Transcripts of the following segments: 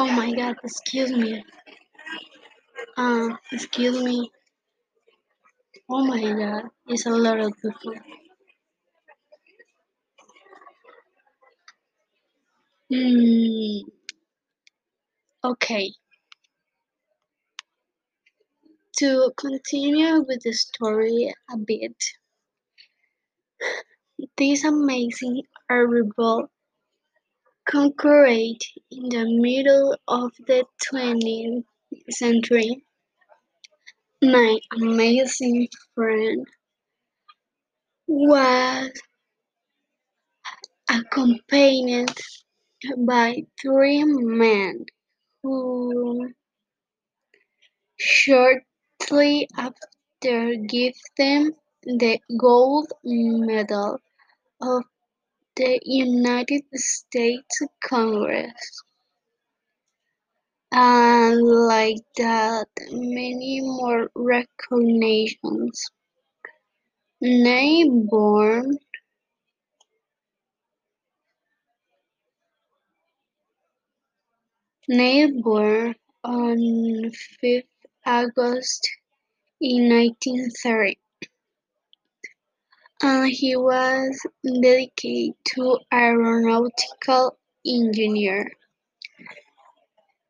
Oh my god, excuse me. Uh, excuse me. Oh my god, it's a lot of people. Hmm. Okay. To continue with the story a bit, this amazing herbivore conquered in the middle of the 20th century. My amazing friend was accompanied by three men who shortly after gave them the gold medal of the United States Congress. And like that, many more recognitions. Nay born on fifth August in nineteen thirty, and he was dedicated to aeronautical engineer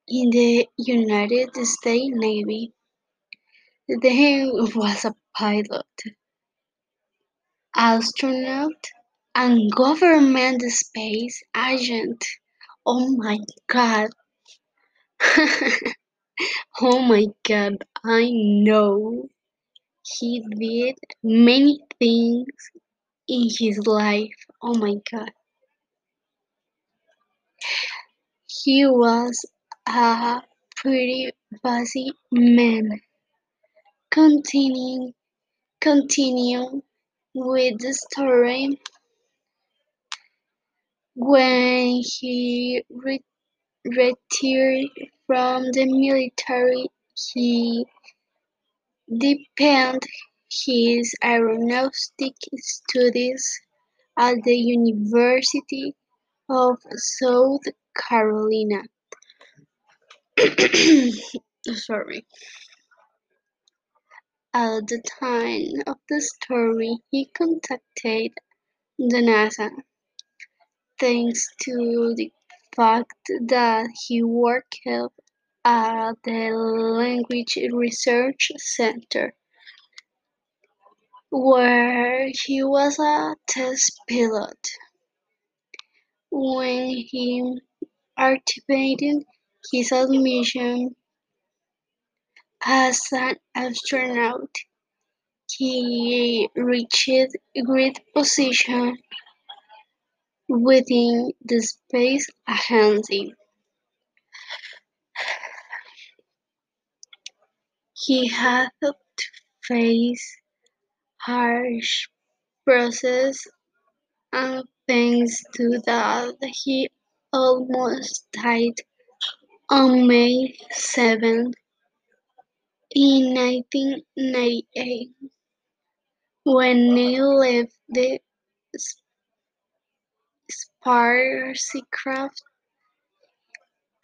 in the United States Navy. Then he was a pilot, astronaut, and government space agent. Oh my god. oh my god, I know. He did many things in his life. Oh my god. He was a pretty busy man. Continuing continue with the story. When he re- retired from the military, he deepened his aeronautic studies at the University of South Carolina. Sorry. At the time of the story, he contacted the NASA thanks to the fact that he worked at the Langley Research Center, where he was a test pilot. When he activated his admission as an astronaut, he reached great position within the space agency. He had to face harsh process and thanks to that he almost died on May 7 in 1998 when he left the spacecraft.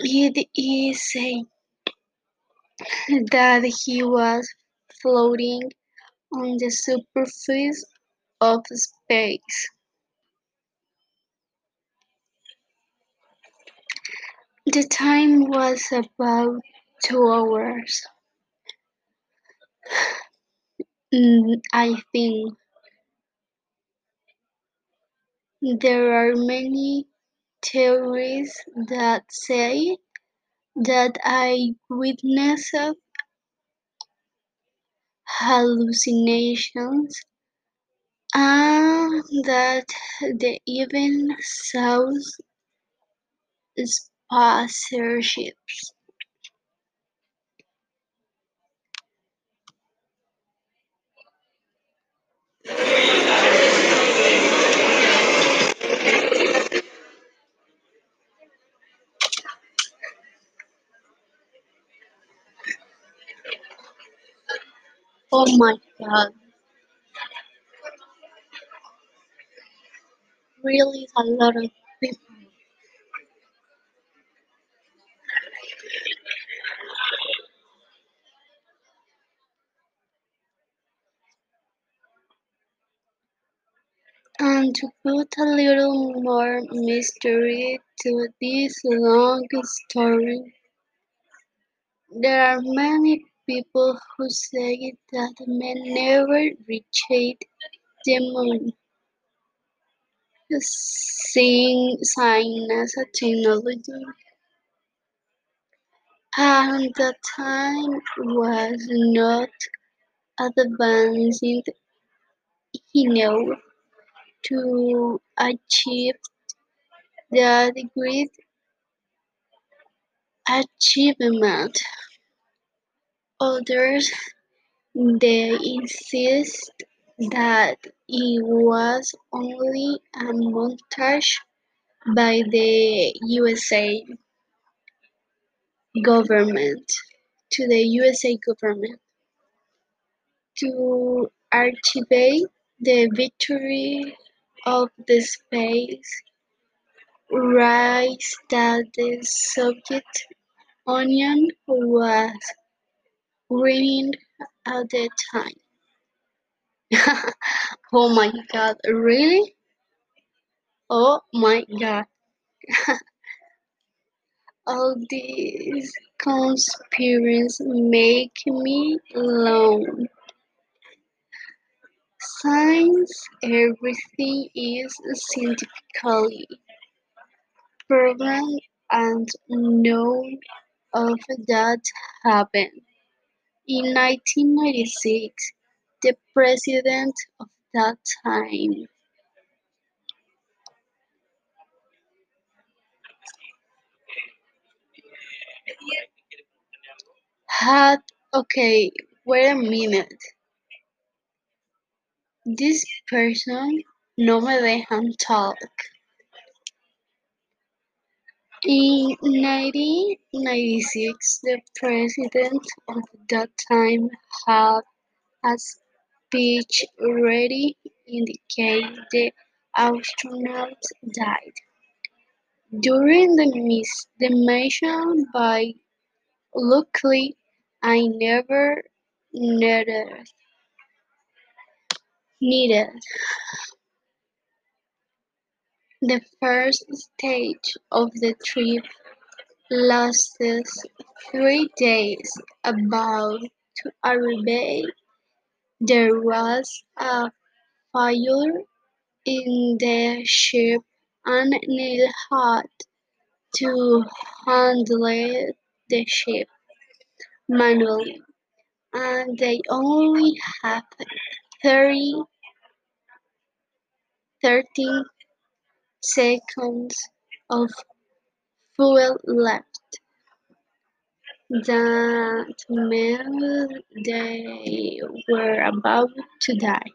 It is said that he was floating on the surface of space. The time was about two hours. Mm, I think there are many theories that say that I witnessed hallucinations and that they even saw spaceships. Oh my god. Really a lot of people. And to put a little more mystery to this long story, there are many people who say that men never reached the moon, seeing science as a technology and the time was not advanced enough to achieve that great achievement. Others they insist that it was only a montage by the USA government to the USA government to archive the victory of the space race that the Soviet Union was winning at the time. oh my god, really? Oh my god. All these conspiracies make me alone. Since everything is scientifically proven and known of that happened. In nineteen ninety-six, the president of that time had okay, wait a minute. This person no me dejan talk. In nineteen ninety-six, the president of that time had a speech ready in case the astronauts died. During the miss the mission by luckily I never needed needed the first stage of the trip lasted three days. About to arrive, there was a fire in the ship and Neil had to handle the ship manually, and they only had thirty thirteen seconds of fuel left. That meant they were about to die.